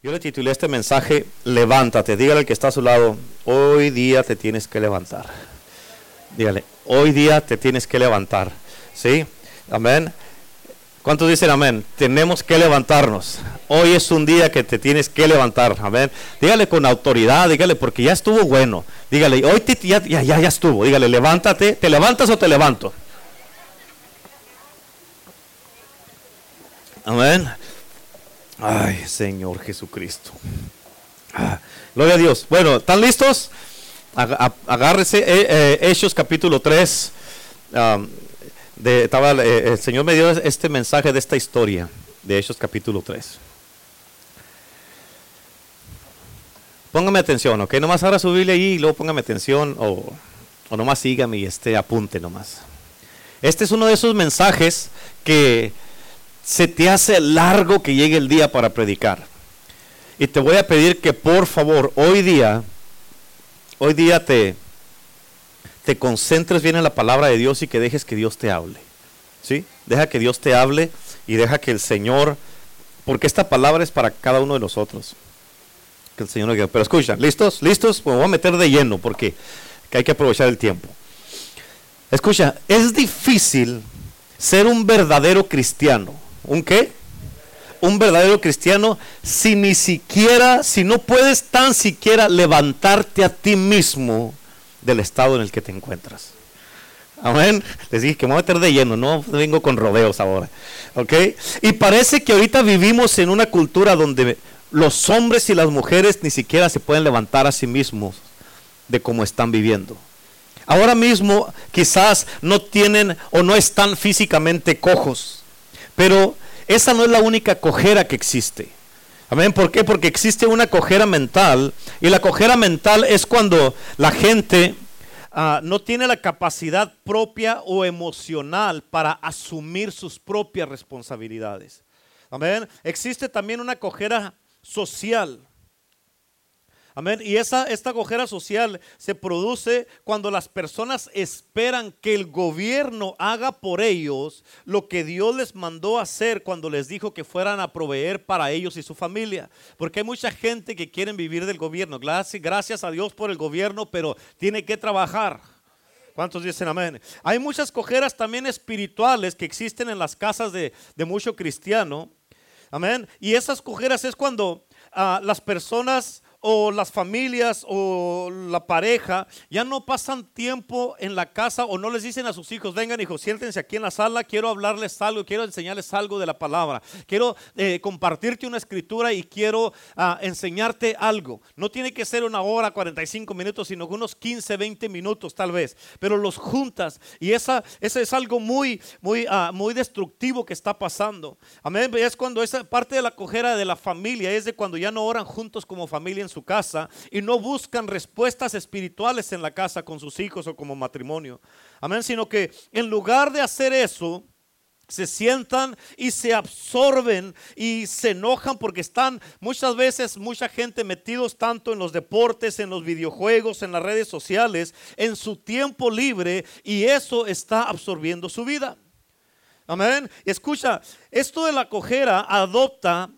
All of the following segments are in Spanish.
Yo le titulé este mensaje, levántate. Dígale al que está a su lado, hoy día te tienes que levantar. Dígale, hoy día te tienes que levantar. ¿Sí? Amén. ¿Cuántos dicen amén? Tenemos que levantarnos. Hoy es un día que te tienes que levantar. Amén. Dígale con autoridad, dígale porque ya estuvo bueno. Dígale, hoy ya, ya, ya estuvo. Dígale, levántate. ¿Te levantas o te levanto? Amén. Ay, Señor Jesucristo. Ah, gloria a Dios. Bueno, ¿están listos? Agárrese. Eh, eh, Hechos capítulo 3. de, estaba, eh, el Señor me dio este mensaje de esta historia de Hechos capítulo 3. Póngame atención, ¿ok? Nomás ahora su Biblia ahí y luego póngame atención o, o nomás sígame y este apunte nomás. Este es uno de esos mensajes que se te hace largo que llegue el día para predicar. Y te voy a pedir que por favor, hoy día, hoy día te, te concentres bien en la palabra de Dios y que dejes que Dios te hable. ¿Sí? Deja que Dios te hable y deja que el Señor, porque esta palabra es para cada uno de nosotros. Que el Señor Pero escucha, ¿listos? ¿Listos? Pues me voy a meter de lleno porque hay que aprovechar el tiempo. Escucha, es difícil ser un verdadero cristiano ¿Un qué? Un verdadero cristiano si ni siquiera, si no puedes tan siquiera levantarte a ti mismo del estado en el que te encuentras. Amén. Les dije que me voy a meter de lleno, no vengo con rodeos ahora. ¿Ok? Y parece que ahorita vivimos en una cultura donde los hombres y las mujeres ni siquiera se pueden levantar a sí mismos de cómo están viviendo. Ahora mismo quizás no tienen o no están físicamente cojos, pero esa no es la única cojera que existe. Amén. ¿Por qué? Porque existe una cojera mental. Y la cojera mental es cuando la gente ah, no tiene la capacidad propia o emocional para asumir sus propias responsabilidades. Amén. Existe también una cojera social. Amén. Y esa, esta cojera social se produce cuando las personas esperan que el gobierno haga por ellos lo que Dios les mandó hacer cuando les dijo que fueran a proveer para ellos y su familia. Porque hay mucha gente que quiere vivir del gobierno. Gracias, a Dios por el gobierno, pero tiene que trabajar. ¿Cuántos dicen amén? Hay muchas cojeras también espirituales que existen en las casas de, de mucho cristiano. Amén. Y esas cojeras es cuando ah, las personas o las familias o la pareja ya no pasan tiempo en la casa o no les dicen a sus hijos, vengan hijos, siéntense aquí en la sala, quiero hablarles algo, quiero enseñarles algo de la palabra, quiero eh, compartirte una escritura y quiero ah, enseñarte algo. No tiene que ser una hora, 45 minutos, sino unos 15, 20 minutos tal vez, pero los juntas y esa, esa es algo muy, muy, ah, muy destructivo que está pasando. Amén, es cuando esa parte de la cojera de la familia es de cuando ya no oran juntos como familia su casa y no buscan respuestas espirituales en la casa con sus hijos o como matrimonio. Amén, sino que en lugar de hacer eso, se sientan y se absorben y se enojan porque están muchas veces mucha gente metidos tanto en los deportes, en los videojuegos, en las redes sociales, en su tiempo libre y eso está absorbiendo su vida. Amén. Escucha, esto de la cojera adopta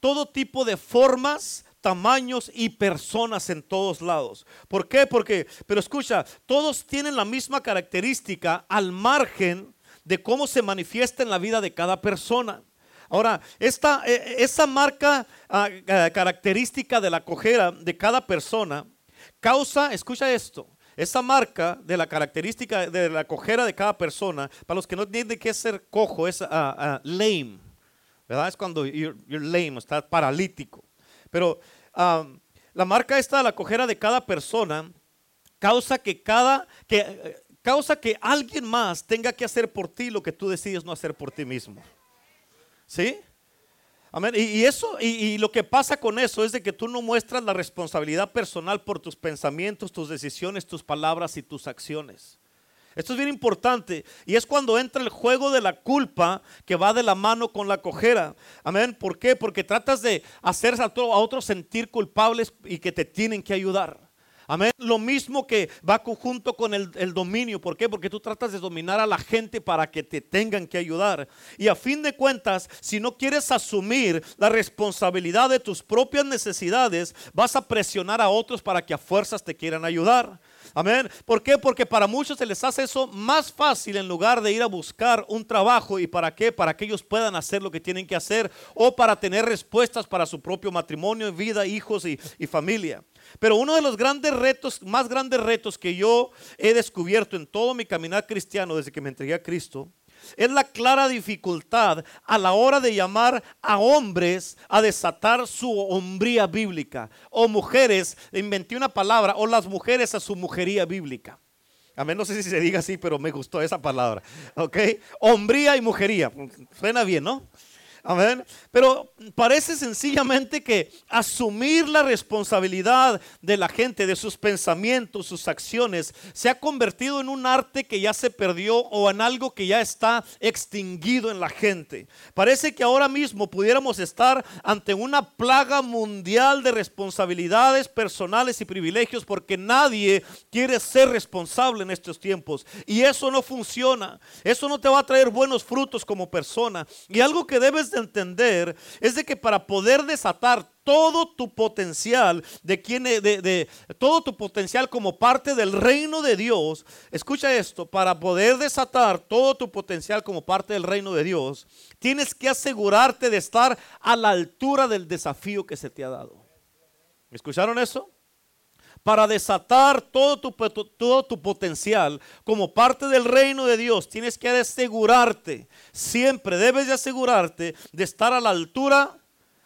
todo tipo de formas, tamaños y personas en todos lados. ¿Por qué? Porque, pero escucha, todos tienen la misma característica al margen de cómo se manifiesta en la vida de cada persona. Ahora, esta, e, esa marca ah, ah, característica de la cojera de cada persona causa, escucha esto, esa marca de la característica de la cojera de cada persona, para los que no entienden qué ser cojo, es uh, lame, ¿verdad? Es cuando you're, you're lame, está paralítico. Pero la marca esta la cojera de cada persona causa que cada que causa que alguien más tenga que hacer por ti lo que tú decides no hacer por ti mismo. ¿Sí? Amén. Y, eso, y, y, lo que pasa con eso es de que tú no muestras la responsabilidad personal por tus pensamientos, tus decisiones, tus palabras y tus acciones. Esto es bien importante y es cuando entra el juego de la culpa que va de la mano con la cojera. Amén. ¿Por qué? Porque tratas de hacer a, otros sentir culpables y que te tienen que ayudar. Amén. Lo mismo que va junto con el, el, dominio. ¿Por qué? Porque tú tratas de dominar a la gente para que te tengan que ayudar. Y a fin de cuentas, si no quieres asumir la responsabilidad de tus propias necesidades, vas a presionar a otros para que a fuerzas te quieran ayudar. Amén. ¿Por qué? Porque para muchos se les hace eso más fácil en lugar de ir a buscar un trabajo. ¿Y para qué? Para que ellos puedan hacer lo que tienen que hacer o para tener respuestas para su propio matrimonio, vida, hijos y, y familia. Pero uno de los grandes retos, más grandes retos que yo he descubierto en todo mi caminar cristiano desde que me entregué a Cristo, es la clara dificultad a la hora de llamar a hombres a desatar su hombría bíblica. O mujeres, inventé una palabra, o las mujeres a su mujería bíblica. A mí no sé si se diga así, pero me gustó esa palabra. ¿Ok? Hombría y mujería. Suena bien, ¿no? Amén. Pero parece sencillamente que asumir la responsabilidad de la gente, de sus pensamientos, sus acciones, se ha convertido en un arte que ya se perdió o en algo que ya está extinguido en la gente. Parece que ahora mismo pudiéramos estar ante una plaga mundial de responsabilidades personales y privilegios porque nadie quiere ser responsable en estos tiempos. Y eso no funciona. Eso no te va a traer buenos frutos como persona. Y algo que debes de entender es de que para poder desatar todo tu potencial de quien de, de, todo tu potencial como parte del reino de Dios. Escucha esto, para poder desatar todo tu potencial como parte del reino de Dios, tienes que asegurarte de estar a la altura del desafío que se te ha dado. ¿Escucharon eso? Para desatar todo tu, todo tu potencial como parte del reino de Dios, tienes que asegurarte, siempre debes de asegurarte de estar a la altura,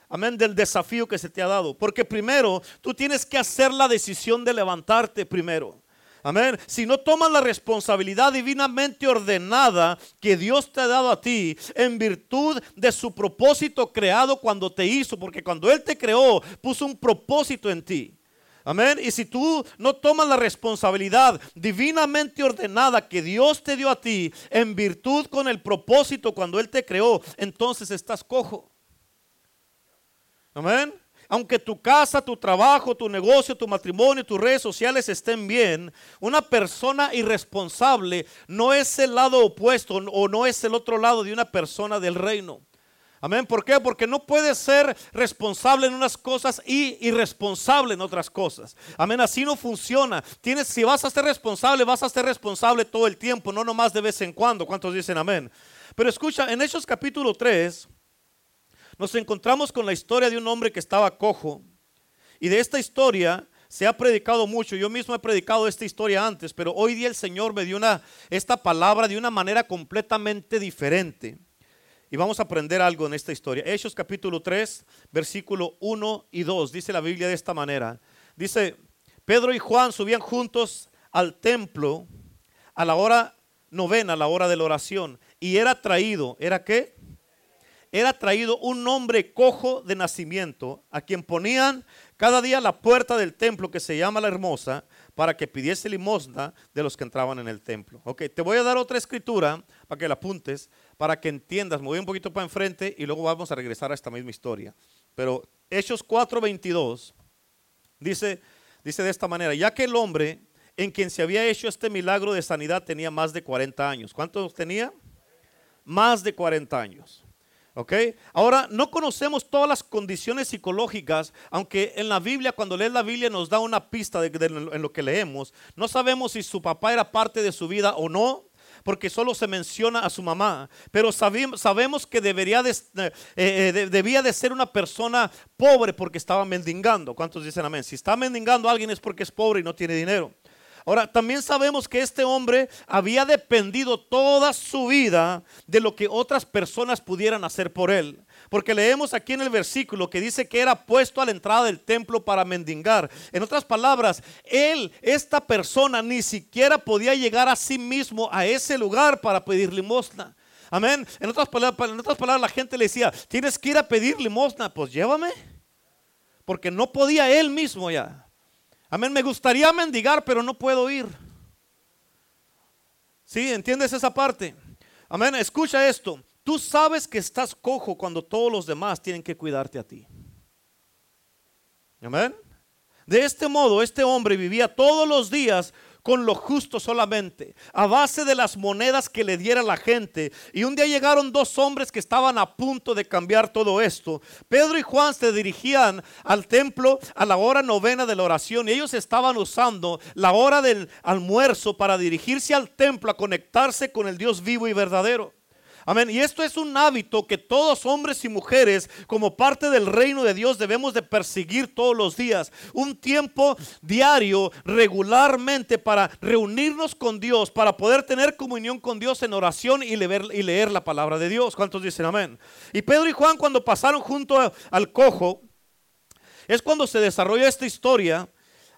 amén, del desafío que se te ha dado. Porque primero tú tienes que hacer la decisión de levantarte primero. Amén. Si no tomas la responsabilidad divinamente ordenada que Dios te ha dado a ti en virtud de su propósito creado cuando te hizo, porque cuando Él te creó puso un propósito en ti. Amén. Y si tú no tomas la responsabilidad divinamente ordenada que Dios te dio a ti en virtud con el propósito cuando Él te creó, entonces estás cojo. Amén. Aunque tu casa, tu trabajo, tu negocio, tu matrimonio, tus redes sociales estén bien, una persona irresponsable no es el lado opuesto o no es el otro lado de una persona del reino. Amén. ¿Por qué? Porque no puedes ser responsable en unas cosas y irresponsable en otras cosas. Amén. Así no funciona. Tienes, si vas a ser responsable, vas a ser responsable todo el tiempo, no nomás de vez en cuando. ¿Cuántos dicen amén? Pero escucha, en Hechos capítulo 3 nos encontramos con la historia de un hombre que estaba cojo. Y de esta historia se ha predicado mucho. Yo mismo he predicado esta historia antes, pero hoy día el Señor me dio una, esta palabra de una manera completamente diferente. Y vamos a aprender algo en esta historia. Hechos capítulo 3, versículo 1 y 2. Dice la Biblia de esta manera. Dice, Pedro y Juan subían juntos al templo a la hora novena, a la hora de la oración. Y era traído, ¿era qué? Era traído un hombre cojo de nacimiento, a quien ponían cada día la puerta del templo que se llama la hermosa, para que pidiese limosna de los que entraban en el templo. Ok, te voy a dar otra escritura para que la apuntes para que entiendas. Me un poquito para enfrente y luego vamos a regresar a esta misma historia. Pero Hechos 4:22 dice, dice de esta manera, ya que el hombre en quien se había hecho este milagro de sanidad tenía más de 40 años. ¿Cuántos tenía? Más de 40 años. ¿Ok? Ahora, no conocemos todas las condiciones psicológicas, aunque en la Biblia, cuando lees la Biblia, nos da una pista de, en lo que leemos. No sabemos si su papá era parte de su vida o no, porque solo se menciona a su mamá, pero sabemos que debería de, eh, eh, debía de ser una persona pobre porque estaba mendigando. ¿Cuántos dicen amén? Si está mendigando a alguien es porque es pobre y no tiene dinero. Ahora, también sabemos que este hombre había dependido toda su vida de lo que otras personas pudieran hacer por él. Porque leemos aquí en el versículo que dice que era puesto a la entrada del templo para mendigar. En otras palabras, él, esta persona, ni siquiera podía llegar a sí mismo a ese lugar para pedir limosna. Amén. En otras palabras, en otras palabras la gente le decía, tienes que ir a pedir limosna. Pues llévame. Porque no podía él mismo ya. Amén. Me gustaría mendigar, pero no puedo ir. ¿Sí? ¿Entiendes esa parte? Amén. Escucha esto. Tú sabes que estás cojo cuando todos los demás tienen que cuidarte a ti. Amén. De este modo, este hombre vivía todos los días con lo justo solamente, a base de las monedas que le diera la gente. Y un día llegaron dos hombres que estaban a punto de cambiar todo esto. Pedro y Juan se dirigían al templo a la hora novena de la oración y ellos estaban usando la hora del almuerzo para dirigirse al templo a conectarse con el Dios vivo y verdadero. Amén. Y esto es un hábito que todos hombres y mujeres como parte del reino de Dios debemos de perseguir todos los días. Un tiempo diario, regularmente para reunirnos con Dios, para poder tener comunión con Dios en oración y leer, y leer la palabra de Dios. ¿Cuántos dicen amén? Y Pedro y Juan cuando pasaron junto al cojo, es cuando se desarrolla esta historia.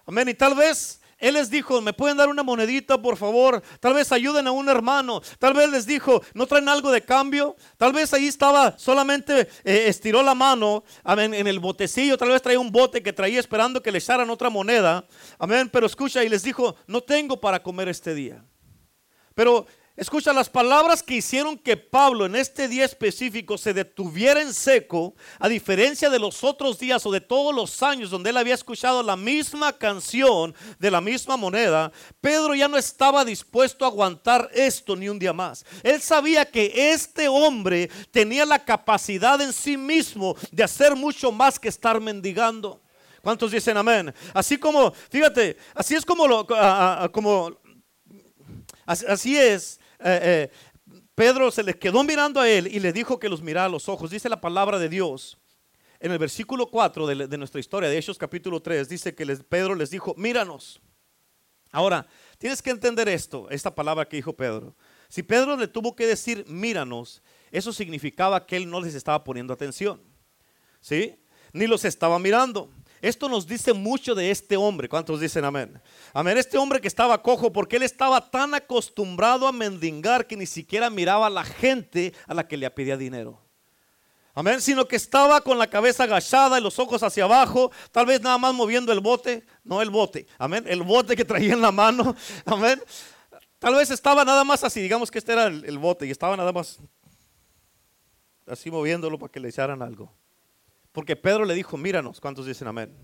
Amén. Y tal vez él les dijo, ¿me pueden dar una monedita, por favor? Tal vez ayuden a un hermano. Tal vez les dijo, ¿no traen algo de cambio? Tal vez ahí estaba, solamente eh, estiró la mano amén, en el botecillo. Tal vez traía un bote que traía esperando que le echaran otra moneda. Amén, pero escucha y les dijo, no tengo para comer este día. Pero Escucha, las palabras que hicieron que Pablo en este día específico se detuviera en seco, a diferencia de los otros días o de todos los años donde él había escuchado la misma canción de la misma moneda, Pedro ya no estaba dispuesto a aguantar esto ni un día más. Él sabía que este hombre tenía la capacidad en sí mismo de hacer mucho más que estar mendigando. ¿Cuántos dicen amén? Así como, fíjate, así es como lo, como, así es eh, eh, Pedro se le quedó mirando a él y le dijo que los mirara a los ojos. Dice la palabra de Dios en el versículo 4 de, nuestra historia, de Hechos capítulo 3, dice que Pedro les dijo, míranos. Ahora, tienes que entender esto, esta palabra que dijo Pedro. Si Pedro le tuvo que decir, míranos, eso significaba que él no les estaba poniendo atención. ¿Sí? Ni los estaba mirando. Esto nos dice mucho de este hombre. ¿Cuántos dicen amén? Amén. Este hombre que estaba cojo porque él estaba tan acostumbrado a mendigar que ni siquiera miraba a la gente a la que le pedía dinero. Amén. Sino que estaba con la cabeza agachada y los ojos hacia abajo, tal vez nada más moviendo el bote. No el bote. Amén. El bote que traía en la mano. Amén. Tal vez estaba nada más así. Digamos que este era el, el bote y estaba nada más así moviéndolo para que le echaran algo. Porque Pedro le dijo, míranos, ¿cuántos dicen amén?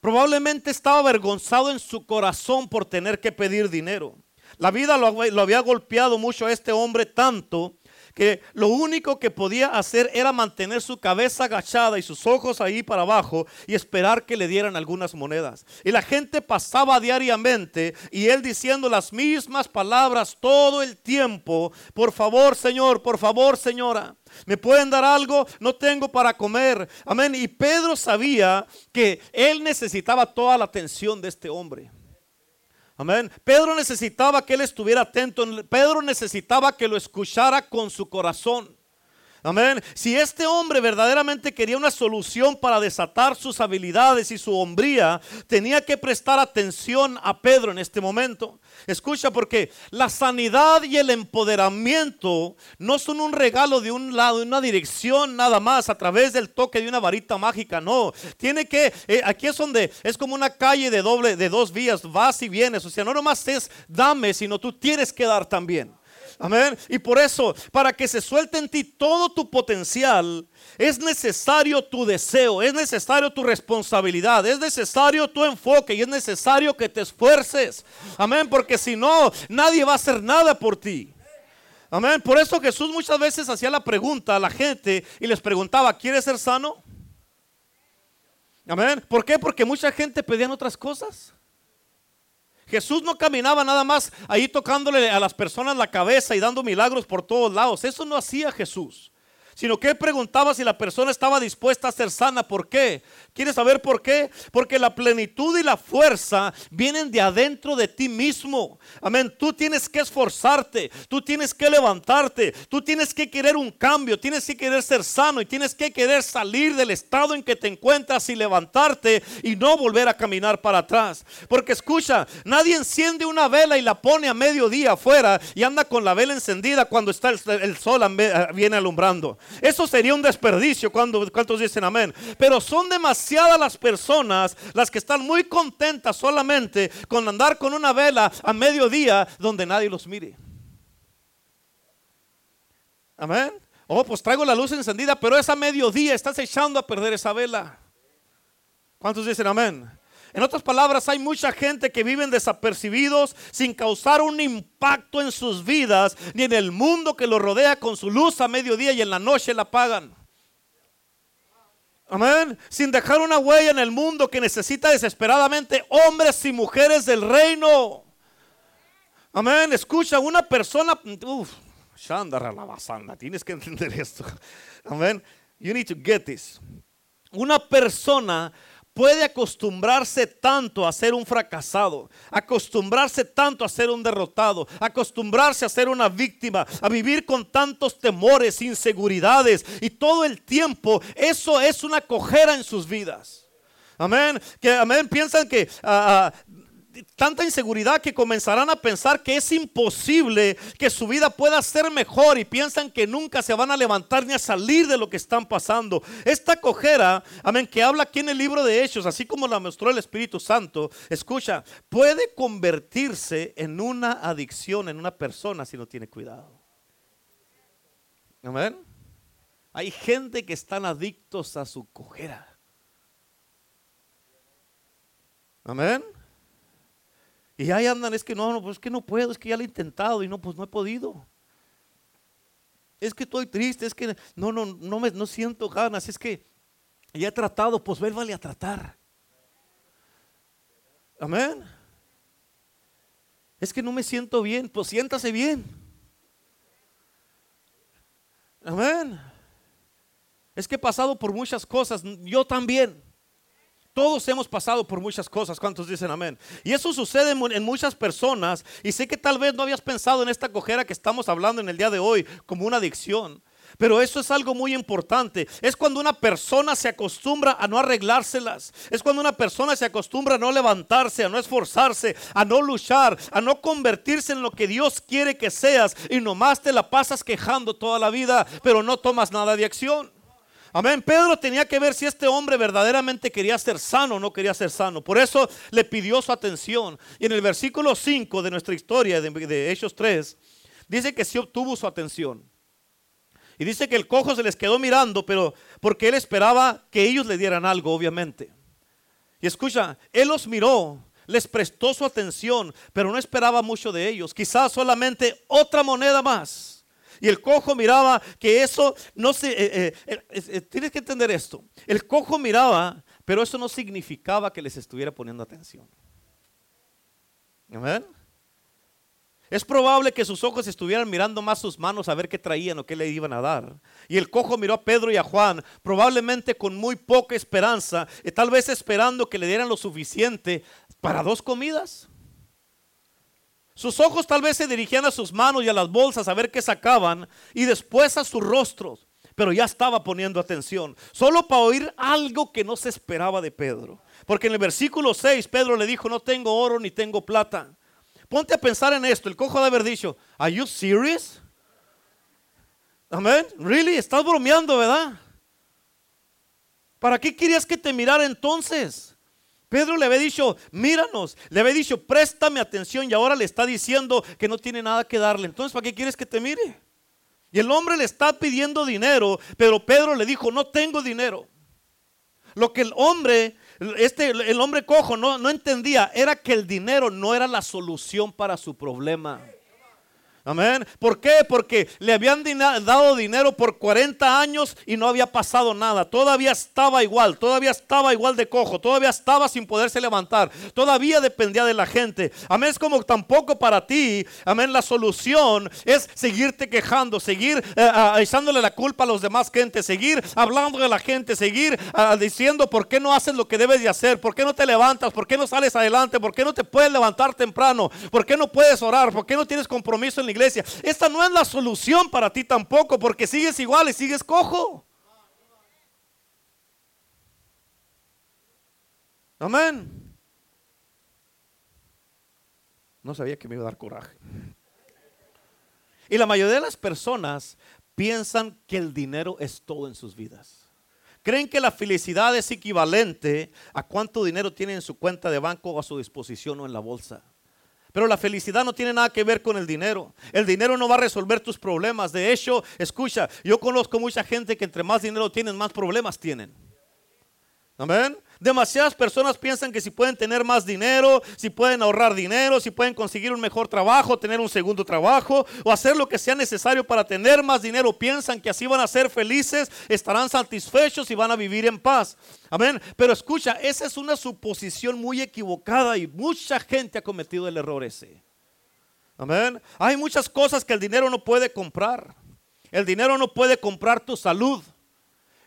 Probablemente estaba avergonzado en su corazón por tener que pedir dinero. La vida lo, había golpeado mucho a este hombre tanto que lo único que podía hacer era mantener su cabeza agachada y sus ojos ahí para abajo y esperar que le dieran algunas monedas. Y la gente pasaba diariamente y él diciendo las mismas palabras todo el tiempo, por favor Señor, por favor Señora. ¿Me pueden dar algo? No tengo para comer. Amén. Y Pedro sabía que él necesitaba toda la atención de este hombre. Amén. Pedro necesitaba que él estuviera atento. Pedro necesitaba que lo escuchara con su corazón. Amén. Si este hombre verdaderamente quería una solución para desatar sus habilidades y su hombría, tenía que prestar atención a Pedro en este momento. Escucha, porque la sanidad y el empoderamiento no son un regalo de un lado, de una dirección nada más, a través del toque de una varita mágica. No, tiene que, eh, aquí es donde es como una calle de doble, de dos vías, vas y vienes. O sea, no nomás es dame, sino tú tienes que dar también. Amén. Y por eso, para que se suelte en ti todo tu potencial, es necesario tu deseo, es necesario tu responsabilidad, es necesario tu enfoque y es necesario que te esfuerces. Amén. Porque si no, nadie va a hacer nada por ti. Amén. Por eso Jesús muchas veces hacía la pregunta a la gente y les preguntaba, ¿quieres ser sano? Amén. ¿Por qué? Porque mucha gente pedían otras cosas. Jesús no caminaba nada más ahí tocándole a las personas la cabeza y dando milagros por todos lados. Eso no hacía Jesús sino que él preguntaba si la persona estaba dispuesta a ser sana. ¿Por qué? ¿Quieres saber por qué? Porque la plenitud y la fuerza vienen de adentro de ti mismo. Amén. Tú tienes que esforzarte, tú tienes que levantarte, tú tienes que querer un cambio, tienes que querer ser sano y tienes que querer salir del estado en que te encuentras y levantarte y no volver a caminar para atrás. Porque escucha, nadie enciende una vela y la pone a mediodía afuera y anda con la vela encendida cuando está el, el sol viene alumbrando. Eso sería un desperdicio. cuando ¿Cuántos dicen amén? Pero son demasiadas las personas las que están muy contentas solamente con andar con una vela a mediodía donde nadie los mire. Amén. Oh, pues traigo la luz encendida, pero esa mediodía estás echando a perder esa vela. ¿Cuántos dicen amén? En otras palabras, hay mucha gente que viven desapercibidos sin causar un impacto en sus vidas, ni en el mundo que los rodea con su luz a mediodía y en la noche la apagan. Amén. Sin dejar una huella en el mundo que necesita desesperadamente hombres y mujeres del reino. Amén. Escucha, una persona. Uf. Tienes que entender esto. Amén. You need to get this. Una persona puede acostumbrarse tanto a ser un fracasado, acostumbrarse tanto a ser un derrotado, acostumbrarse a ser una víctima, a vivir con tantos temores, inseguridades y todo el tiempo eso es una cojera en sus vidas. Amén. Que amén. Piensan que ah, ah, tanta inseguridad que comenzarán a pensar que es imposible que su vida pueda ser mejor y piensan que nunca se van a levantar ni a salir de lo que están pasando. Esta cojera, amén, que habla aquí en el libro de Hechos, así como la mostró el Espíritu Santo, escucha, puede convertirse en una adicción en una persona si no tiene cuidado. Amén. Hay gente que están adictos a su cojera. Amén. Y ahí andan, es que no, no, pues es que no puedo, es que ya lo he intentado y no, pues no he podido. Es que estoy triste, es que no, no, no me no siento ganas, es que ya he tratado, pues vuélvale a tratar. Amén. Es que no me siento bien, pues siéntase bien. Amén. Es que he pasado por muchas cosas, yo también. Todos hemos pasado por muchas cosas. ¿Cuántos dicen amén? Y eso sucede en muchas personas. Y sé que tal vez no habías pensado en esta cojera que estamos hablando en el día de hoy como una adicción. Pero eso es algo muy importante. Es cuando una persona se acostumbra a no arreglárselas. Es cuando una persona se acostumbra a no levantarse, a no esforzarse, a no luchar, a no convertirse en lo que Dios quiere que seas. Y nomás te la pasas quejando toda la vida, pero no tomas nada de acción. Amén. Pedro tenía que ver si este hombre verdaderamente quería ser sano o no quería ser sano. Por eso le pidió su atención. Y en el versículo 5 de nuestra historia de, Hechos 3, dice que sí obtuvo su atención. Y dice que el cojo se les quedó mirando, pero porque él esperaba que ellos le dieran algo, obviamente. Y escucha, él los miró, les prestó su atención, pero no esperaba mucho de ellos. Quizás solamente otra moneda más. Y el cojo miraba que eso no se... Eh, eh, eh, tienes que entender esto. El cojo miraba, pero eso no significaba que les estuviera poniendo atención. Amén. Es probable que sus ojos estuvieran mirando más sus manos a ver qué traían o qué le iban a dar. Y el cojo miró a Pedro y a Juan, probablemente con muy poca esperanza, tal vez esperando que le dieran lo suficiente para dos comidas. Sus ojos tal vez se dirigían a sus manos y a las bolsas a ver qué sacaban y después a sus rostros, pero ya estaba poniendo atención, solo para oír algo que no se esperaba de Pedro. Porque en el versículo 6 Pedro le dijo, no tengo oro ni tengo plata. Ponte a pensar en esto, el cojo de haber dicho, ¿Are you serious? Amén. Really? Estás bromeando, ¿verdad? ¿Para qué querías que te mirara entonces? Pedro le había dicho, míranos, le había dicho, préstame atención y ahora le está diciendo que no tiene nada que darle. Entonces, ¿para qué quieres que te mire? Y el hombre le está pidiendo dinero, pero Pedro le dijo, no tengo dinero. Lo que el hombre, este, el hombre cojo no, no entendía era que el dinero no era la solución para su problema. Amén. ¿Por qué? Porque le habían dado dinero por 40 años y no había pasado nada. Todavía estaba igual, todavía estaba igual de cojo, todavía estaba sin poderse levantar, todavía dependía de la gente. Amén. Es como tampoco para ti, amén, la solución es seguirte quejando, seguir eh, echándole la culpa a los demás gente, seguir hablando de la gente, seguir diciendo por qué no haces lo que debes de hacer, por qué no te levantas, por qué no sales adelante, por qué no te puedes levantar temprano, por qué no puedes orar, por qué no tienes compromiso en la iglesia. Esta no es la solución para ti tampoco, porque sigues igual y sigues cojo. Amén. No sabía que me iba a dar coraje. Y la mayoría de las personas piensan que el dinero es todo en sus vidas. Creen que la felicidad es equivalente a cuánto dinero tienen en su cuenta de banco o a su disposición o en la bolsa. Pero la felicidad no tiene nada que ver con el dinero. El dinero no va a resolver tus problemas. De hecho, escucha, yo conozco mucha gente que entre más dinero tienen, más problemas tienen. Amén. Demasiadas personas piensan que si pueden tener más dinero, si pueden ahorrar dinero, si pueden conseguir un mejor trabajo, tener un segundo trabajo o hacer lo que sea necesario para tener más dinero, piensan que así van a ser felices, estarán satisfechos y van a vivir en paz. Amén. Pero escucha, esa es una suposición muy equivocada y mucha gente ha cometido el error ese. Amén. Hay muchas cosas que el dinero no puede comprar. El dinero no puede comprar tu salud.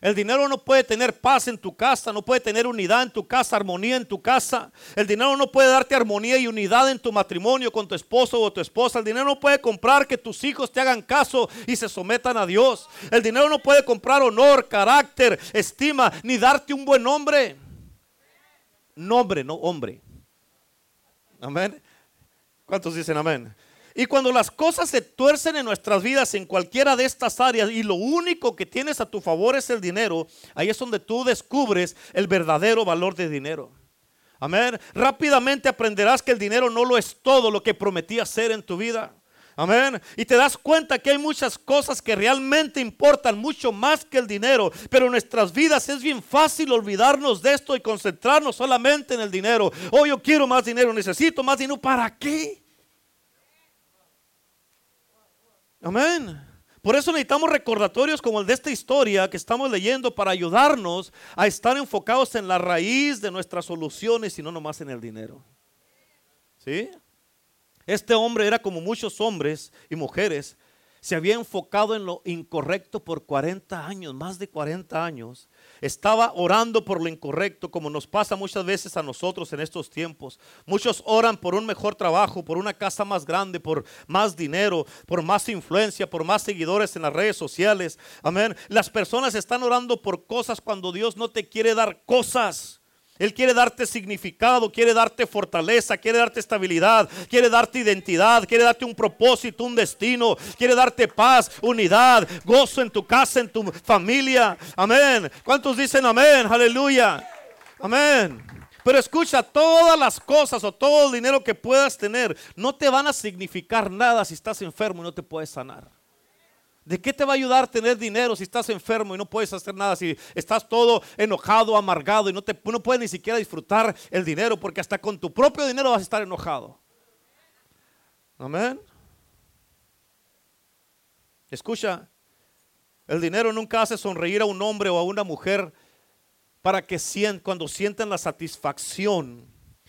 El dinero no puede tener paz en tu casa, no puede tener unidad en tu casa, armonía en tu casa. El dinero no puede darte armonía y unidad en tu matrimonio con tu esposo o tu esposa. El dinero no puede comprar que tus hijos te hagan caso y se sometan a Dios. El dinero no puede comprar honor, carácter, estima, ni darte un buen nombre. Nombre, no hombre. Amén. ¿Cuántos dicen amén? Y cuando las cosas se tuercen en nuestras vidas en cualquiera de estas áreas y lo único que tienes a tu favor es el dinero, ahí es donde tú descubres el verdadero valor de dinero. Amén. Rápidamente aprenderás que el dinero no lo es todo lo que prometía ser en tu vida. Amén. Y te das cuenta que hay muchas cosas que realmente importan mucho más que el dinero. Pero en nuestras vidas es bien fácil olvidarnos de esto y concentrarnos solamente en el dinero. Oh, yo quiero más dinero, necesito más dinero. ¿Para qué? Amén. Por eso necesitamos recordatorios como el de esta historia que estamos leyendo para ayudarnos a estar enfocados en la raíz de nuestras soluciones y no nomás en el dinero. ¿Sí? Este hombre era como muchos hombres y mujeres, se había enfocado en lo incorrecto por 40 años, más de 40 años, estaba orando por lo incorrecto, como nos pasa muchas veces a nosotros en estos tiempos. Muchos oran por un mejor trabajo, por una casa más grande, por más dinero, por más influencia, por más seguidores en las redes sociales. Amén. Las personas están orando por cosas cuando Dios no te quiere dar cosas. Él quiere darte significado, quiere darte fortaleza, quiere darte estabilidad, quiere darte identidad, quiere darte un propósito, un destino, quiere darte paz, unidad, gozo en tu casa, en tu familia. Amén. ¿Cuántos dicen amén? Aleluya. Amén. Pero escucha, todas las cosas o todo el dinero que puedas tener no te van a significar nada si estás enfermo y no te puedes sanar. ¿De qué te va a ayudar tener dinero si estás enfermo y no puedes hacer nada? Si estás todo enojado, amargado y no, te, no puedes ni siquiera disfrutar el dinero porque hasta con tu propio dinero vas a estar enojado. Amén. Escucha, el dinero nunca hace sonreír a un hombre o a una mujer para que sientan, cuando sientan la satisfacción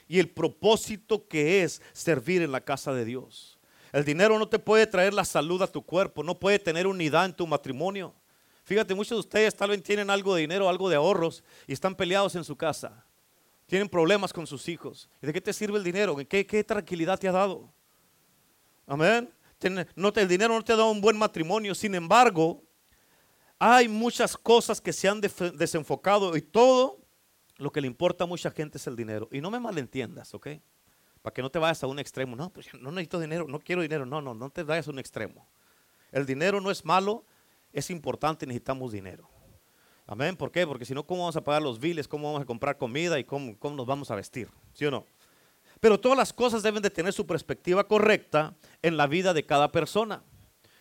y el propósito que es servir en la casa de Dios. El dinero no te puede traer la salud a tu cuerpo, no puede tener unidad en tu matrimonio. Fíjate, muchos de ustedes tal vez tienen algo de dinero, algo de ahorros y están peleados en su casa. Tienen problemas con sus hijos. ¿Y de qué te sirve el dinero? ¿Qué, tranquilidad te ha dado? Amén. No el dinero no te ha dado un buen matrimonio. Sin embargo, hay muchas cosas que se han desenfocado y todo lo que le importa a mucha gente es el dinero. Y no me malentiendas, ¿ok? Para que no te vayas a un extremo. No, pues no necesito dinero, no quiero dinero. No, no, no te vayas a un extremo. El dinero no es malo, es importante, necesitamos dinero. Amén. ¿Por qué? Porque si no, ¿cómo vamos a pagar los biles? ¿Cómo vamos a comprar comida? ¿Y cómo, cómo nos vamos a vestir? ¿Sí o no? Pero todas las cosas deben de tener su perspectiva correcta en la vida de cada persona.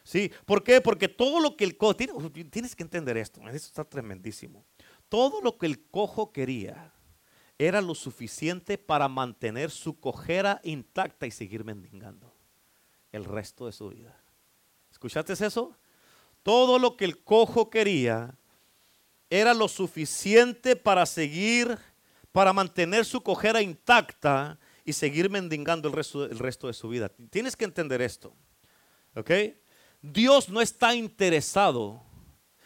¿Sí? ¿Por qué? Porque todo lo que el cojo, tienes que entender esto, esto está tremendísimo. Todo lo que el cojo quería era lo suficiente para mantener su cojera intacta y seguir mendigando el resto de su vida. ¿Escuchaste eso? Todo lo que el cojo quería era lo suficiente para seguir, para mantener su cojera intacta y seguir mendigando el resto, el resto de su vida. Tienes que entender esto. ¿Ok? Dios no está interesado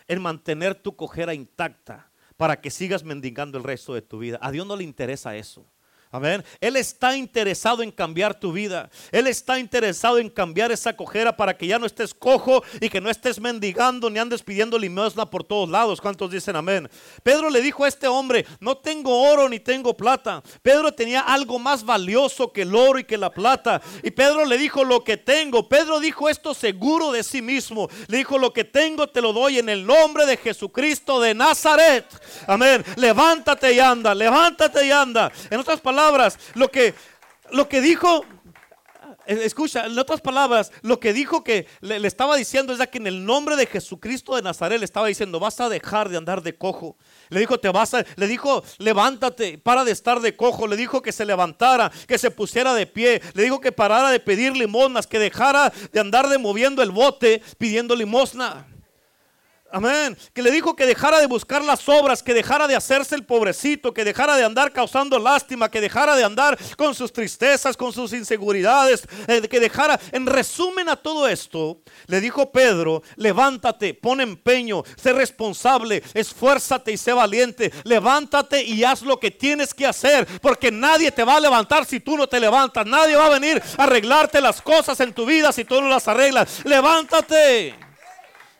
en mantener tu cojera intacta para que sigas mendigando el resto de tu vida. A Dios no le interesa eso. Amén. Él está interesado en cambiar tu vida. Él está interesado en cambiar esa cojera para que ya no estés cojo y que no estés mendigando ni andes pidiendo limosna por todos lados. ¿Cuántos dicen amén? Pedro le dijo a este hombre, no tengo oro ni tengo plata. Pedro tenía algo más valioso que el oro y que la plata. Y Pedro le dijo lo que tengo. Pedro dijo esto seguro de sí mismo. Le dijo lo que tengo te lo doy en el nombre de Jesucristo de Nazaret. Amén. Levántate y anda, levántate y anda. En otras palabras, lo que, lo que dijo, Eh, escucha, en otras palabras, lo que dijo que le, estaba diciendo es que en el nombre de Jesucristo de Nazaret le estaba diciendo, vas a dejar de andar de cojo. Le dijo, te vas a, le dijo, levántate, para de estar de cojo. Le dijo que se levantara, que se pusiera de pie. Le dijo que parara de pedir limosnas, que dejara de andar de moviendo el bote pidiendo limosna. Amén. Que le dijo que dejara de buscar las obras, que dejara de hacerse el pobrecito, que dejara de andar causando lástima, que dejara de andar con sus tristezas, con sus inseguridades, eh, que dejara, en resumen a todo esto, le dijo Pedro, levántate, pon empeño, sé responsable, esfuérzate y sé valiente, levántate y haz lo que tienes que hacer, porque nadie te va a levantar si tú no te levantas, nadie va a venir a arreglarte las cosas en tu vida si tú no las arreglas, levántate.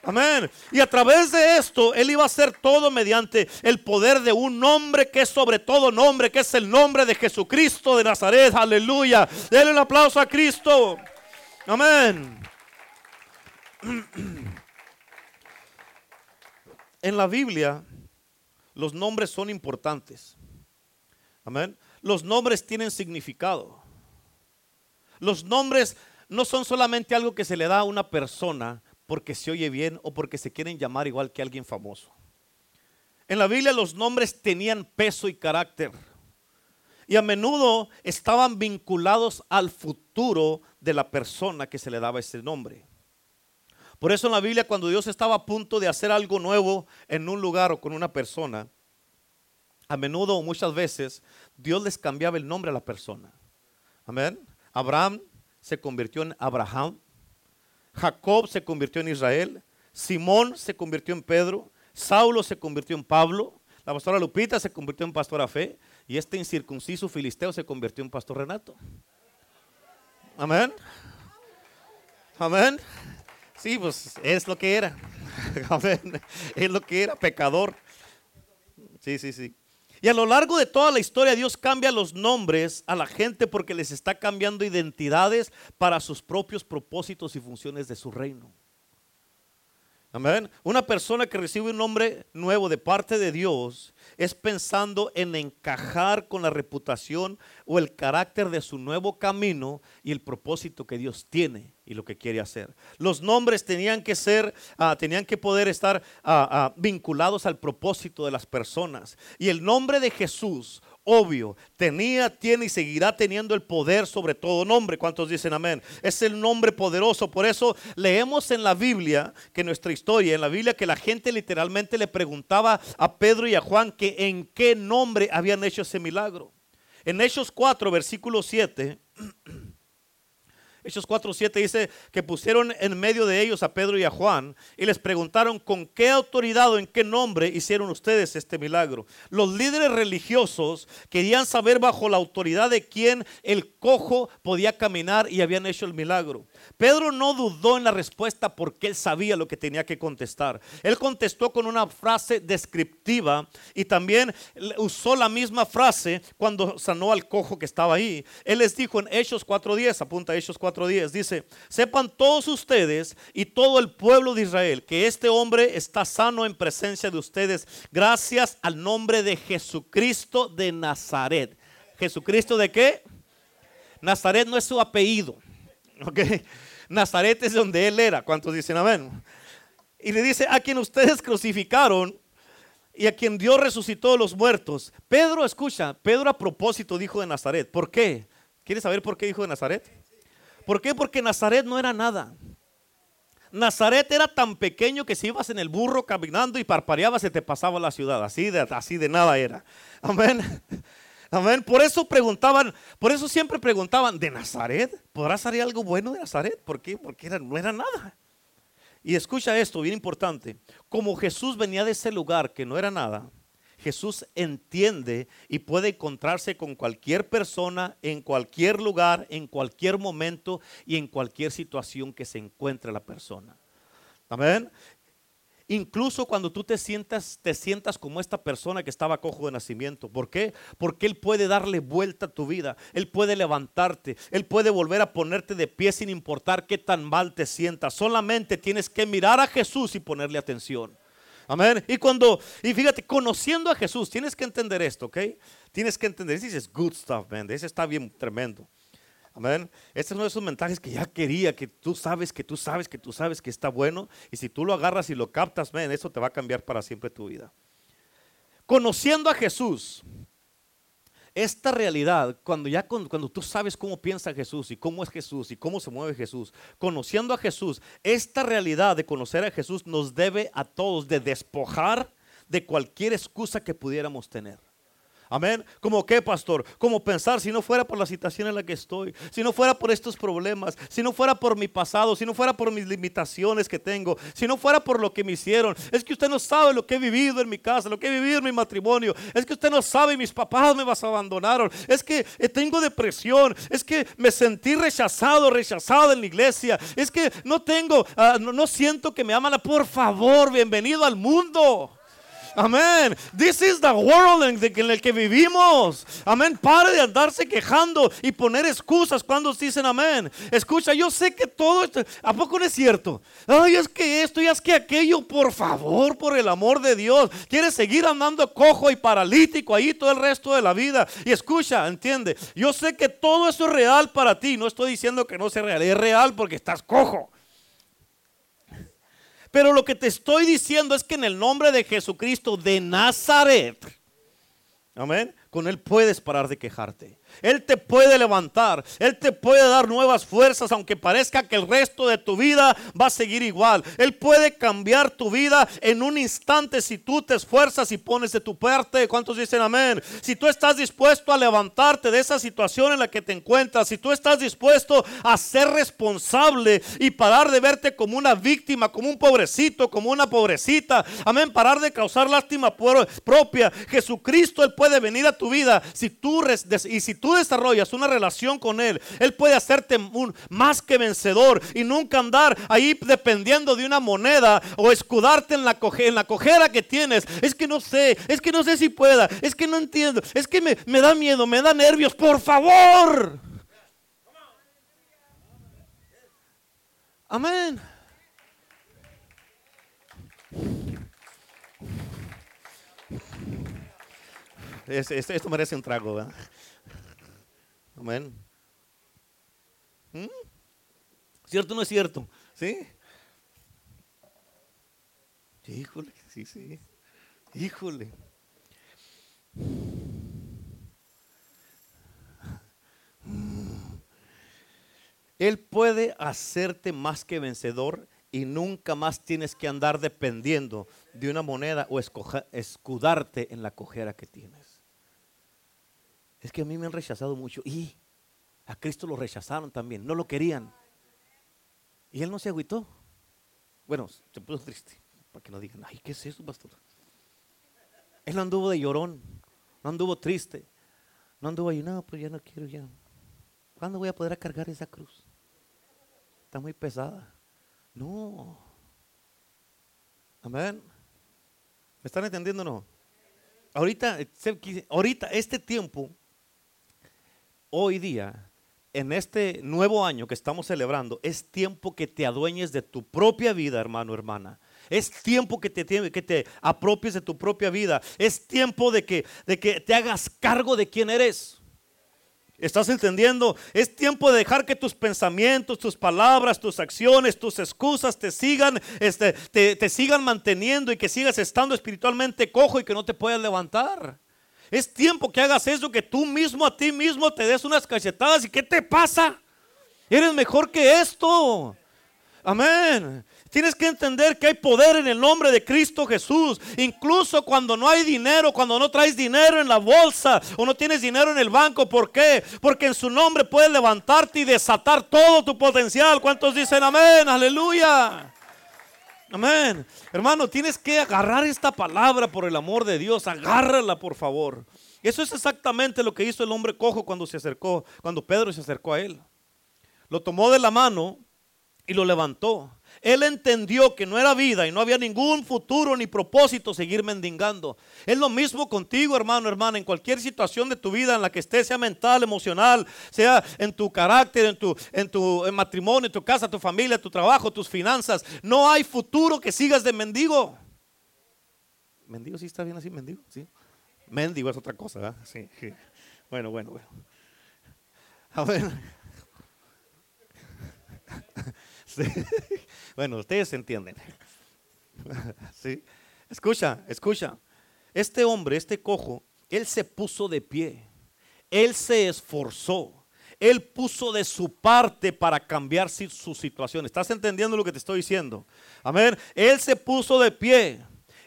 Amén. Y a través de esto, Él iba a hacer todo mediante el poder de un nombre que es sobre todo nombre, que es el nombre de Jesucristo de Nazaret. Aleluya. Denle un aplauso a Cristo. Amén. En la Biblia, los nombres son importantes. Amén. Los nombres tienen significado. Los nombres no son solamente algo que se le da a una persona, porque se oye bien o porque se quieren llamar igual que alguien famoso. En la Biblia los nombres tenían peso y carácter y a menudo estaban vinculados al futuro de la persona que se le daba ese nombre. Por eso en la Biblia cuando Dios estaba a punto de hacer algo nuevo en un lugar o con una persona, a menudo o muchas veces Dios les cambiaba el nombre a la persona. Amén. Abraham se convirtió en Abraham Jacob se convirtió en Israel, Simón se convirtió en Pedro, Saulo se convirtió en Pablo, la pastora Lupita se convirtió en pastora Fe y este incircunciso filisteo se convirtió en pastor Renato. Amén. Amén. Sí, pues es lo que era. Amén. Es lo que era, pecador. Sí, sí, sí. Y a lo largo de toda la historia Dios cambia los nombres a la gente porque les está cambiando identidades para sus propios propósitos y funciones de su reino. Una persona que recibe un nombre nuevo de parte de Dios es pensando en encajar con la reputación o el carácter de su nuevo camino y el propósito que Dios tiene y lo que quiere hacer. Los nombres tenían que ser, ah, tenían que poder estar ah, ah, vinculados al propósito de las personas. Y el nombre de Jesús obvio, tenía, tiene y seguirá teniendo el poder sobre todo nombre. ¿Cuántos dicen amén? Es el nombre poderoso. Por eso leemos en la Biblia, que nuestra historia, en la Biblia, que la gente literalmente le preguntaba a Pedro y a Juan que en qué nombre habían hecho ese milagro. En Hechos 4, versículo 7. Hechos 4.7 dice que pusieron en medio de ellos a Pedro y a Juan y les preguntaron con qué autoridad o en qué nombre hicieron ustedes este milagro. Los líderes religiosos querían saber bajo la autoridad de quién el cojo podía caminar y habían hecho el milagro. Pedro no dudó en la respuesta porque él sabía lo que tenía que contestar. Él contestó con una frase descriptiva y también usó la misma frase cuando sanó al cojo que estaba ahí. Él les dijo en Hechos 4.10, apunta Hechos 4.10, dice, sepan todos ustedes y todo el pueblo de Israel que este hombre está sano en presencia de ustedes gracias al nombre de Jesucristo de Nazaret. ¿Jesucristo de qué? Nazaret no es su apellido. Nazaret es donde él era. ¿Cuántos dicen amén? Y le dice, a quien ustedes crucificaron y a quien Dios resucitó de los muertos. Pedro, escucha, Pedro a propósito dijo de Nazaret. ¿Por qué? ¿Quieres saber por qué dijo de Nazaret? ¿Por qué? Porque Nazaret no era nada. Nazaret era tan pequeño que si ibas en el burro caminando y parpareabas se te pasaba la ciudad. Así de, así de nada era. Amén. Amén. Por eso preguntaban, por eso siempre preguntaban, ¿de Nazaret? ¿Podrá salir algo bueno de Nazaret? ¿Por qué? Porque no era nada. Y escucha esto, bien importante. Como Jesús venía de ese lugar que no era nada, Jesús entiende y puede encontrarse con cualquier persona, en cualquier lugar, en cualquier momento y en cualquier situación que se encuentre la persona. Amén. Incluso cuando tú te sientas, te sientas como esta persona que estaba cojo de nacimiento. ¿Por qué? Porque Él puede darle vuelta a tu vida. Él puede levantarte. Él puede volver a ponerte de pie sin importar qué tan mal te sientas. Solamente tienes que mirar a Jesús y ponerle atención. Amén. Y cuando, y fíjate, conociendo a Jesús, tienes que entender esto, ¿ok? Tienes que entender. This is good stuff, man. Ese está bien tremendo. Amén. Este es uno de esos mensajes que ya quería, que tú sabes, que tú sabes, que tú sabes que está bueno. Y si tú lo agarras y lo captas, man, eso te va a cambiar para siempre tu vida. Conociendo a Jesús, esta realidad, cuando ya cuando tú sabes cómo piensa Jesús y cómo es Jesús y cómo se mueve Jesús, conociendo a Jesús, esta realidad de conocer a Jesús nos debe a todos de despojar de cualquier excusa que pudiéramos tener. Amén. ¿Cómo qué, pastor? Como pensar si no fuera por la situación en la que estoy, si no fuera por estos problemas, si no fuera por mi pasado, si no fuera por mis limitaciones que tengo, si no fuera por lo que me hicieron. Es que usted no sabe lo que he vivido en mi casa, lo que he vivido en mi matrimonio. Es que usted no sabe, mis papás me abandonaron. Es que eh, tengo depresión. Es que me sentí rechazado, rechazado en la iglesia. Es que no tengo, ah, no siento que me aman. Por favor, bienvenido al mundo. Amén. This is the world en el que vivimos. Amén. Pare de andarse quejando y poner excusas cuando dicen amén. Escucha, yo sé que todo esto, ¿a poco no es cierto? Ay, es que esto y es que aquello, por favor, por el amor de Dios. Quieres seguir andando cojo y paralítico ahí todo el resto de la vida. Y escucha, entiende. Yo sé que todo eso es real para ti. No estoy diciendo que no sea real. Es real porque estás cojo. Pero lo que te estoy diciendo es que en el nombre de Jesucristo de Nazaret, amén, con Él puedes parar de quejarte. Él te puede levantar, Él te puede dar nuevas fuerzas, aunque parezca que el resto de tu vida va a seguir igual. Él puede cambiar tu vida en un instante si tú te esfuerzas y pones de tu parte. ¿Cuántos dicen amén? Si tú estás dispuesto a levantarte de esa situación en la que te encuentras, si tú estás dispuesto a ser responsable y parar de verte como una víctima, como un pobrecito, como una pobrecita, amén, parar de causar lástima propia, Jesucristo, Él puede venir a tu vida si tú y si tú desarrollas una relación con Él, Él puede hacerte un, más que vencedor y nunca andar ahí dependiendo de una moneda o escudarte en la, en la cojera que tienes. Es que no sé, es que no sé si pueda, es que no entiendo, es que me, me da miedo, me da nervios, por favor. Amén. esto merece un trago. ¿verdad? Amén. ¿Mm? ¿Cierto o no es cierto? ¿Sí? Híjole, sí, sí. Híjole. Él puede hacerte más que vencedor y nunca más tienes que andar dependiendo de una moneda o escudarte en la cojera que tienes es que a mí me han rechazado mucho. Y a Cristo lo rechazaron también, no lo querían. Y él no se agüitó. Bueno, se puso triste, para que no digan, ay, ¿qué es eso, pastor? Él no anduvo de llorón, no anduvo triste, no anduvo ahí, no, pues ya no quiero ya. ¿Cuándo voy a poder cargar esa cruz? Está muy pesada. No. Amén. ¿Me están entendiendo o no? Ahorita, ahorita, este tiempo hoy día, en este nuevo año que estamos celebrando, es tiempo que te adueñes de tu propia vida, hermano, hermana. Es tiempo que te, que te apropies de tu propia vida. Es tiempo de que, de que te hagas cargo de quién eres. ¿Estás entendiendo? Es tiempo de dejar que tus pensamientos, tus palabras, tus acciones, tus excusas te sigan, este, te, te sigan manteniendo y que sigas estando espiritualmente cojo y que no te puedas levantar. Es tiempo que hagas eso, que tú mismo a ti mismo te des unas cachetadas. ¿Y qué te pasa? Eres mejor que esto. Amén. Tienes que entender que hay poder en el nombre de Cristo Jesús. Incluso cuando no hay dinero, cuando no traes dinero en la bolsa o no tienes dinero en el banco. ¿Por qué? Porque en su nombre puedes levantarte y desatar todo tu potencial. ¿Cuántos dicen amén? Aleluya. Amén. Hermano, tienes que agarrar esta palabra por el amor de Dios. Agárrala, por favor. Eso es exactamente lo que hizo el hombre cojo cuando se acercó, cuando Pedro se acercó a él. Lo tomó de la mano y lo levantó. Él entendió que no era vida y no había ningún futuro ni propósito seguir mendigando. Es lo mismo contigo, hermano, hermana, en cualquier situación de tu vida en la que estés, sea mental, emocional, sea en tu carácter, en tu, en tu matrimonio, en tu casa, tu familia, tu trabajo, tus finanzas. No hay futuro que sigas de mendigo. Mendigo sí está bien así, mendigo, sí. Mendigo es otra cosa, ¿verdad? Sí, Bueno, bueno, bueno. A ver, Bueno, ustedes entienden. ¿Sí? Escucha, escucha. Este hombre, este cojo, él se puso de pie. Él se esforzó. Él puso de su parte para cambiar su situación. ¿Estás entendiendo lo que te estoy diciendo? Amén. Él se puso de pie.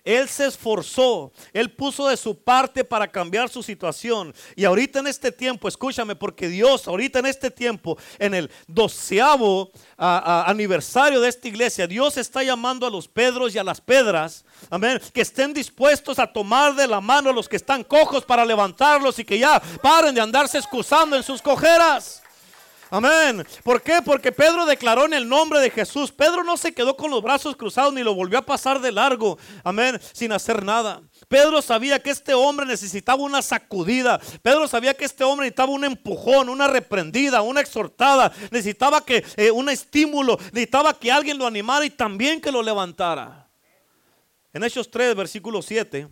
Él se esforzó, Él puso de su parte para cambiar su situación. Y ahorita en este tiempo, escúchame, porque Dios, ahorita en este tiempo, en el doceavo aniversario de esta iglesia, Dios está llamando a los Pedros y a las Pedras, amén, que estén dispuestos a tomar de la mano a los que están cojos para levantarlos y que ya paren de andarse excusando en sus cojeras. Amén. ¿Por qué? Porque Pedro declaró en el nombre de Jesús. Pedro no se quedó con los brazos cruzados ni lo volvió a pasar de largo. Amén. Sin hacer nada. Pedro sabía que este hombre necesitaba una sacudida. Pedro sabía que este hombre necesitaba un empujón, una reprendida, una exhortada. Necesitaba que eh, un estímulo. Necesitaba que alguien lo animara y también que lo levantara. En Hechos 3, versículo 7,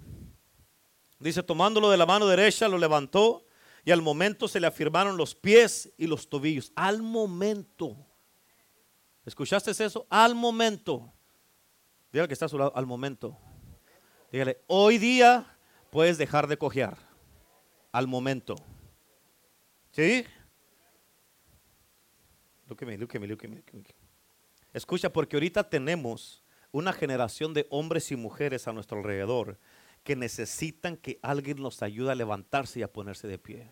dice, tomándolo de la mano derecha, lo levantó y al momento se le afirmaron los pies y los tobillos. Al momento. ¿Escuchaste eso? Al momento. Dígale que está a su lado, al momento. Dígale, hoy día puedes dejar de cojear. Al momento. ¿Sí? Lúqueme, lúqueme, lúqueme, Escucha, porque ahorita tenemos una generación de hombres y mujeres a nuestro alrededor que necesitan que alguien los ayude a levantarse y a ponerse de pie.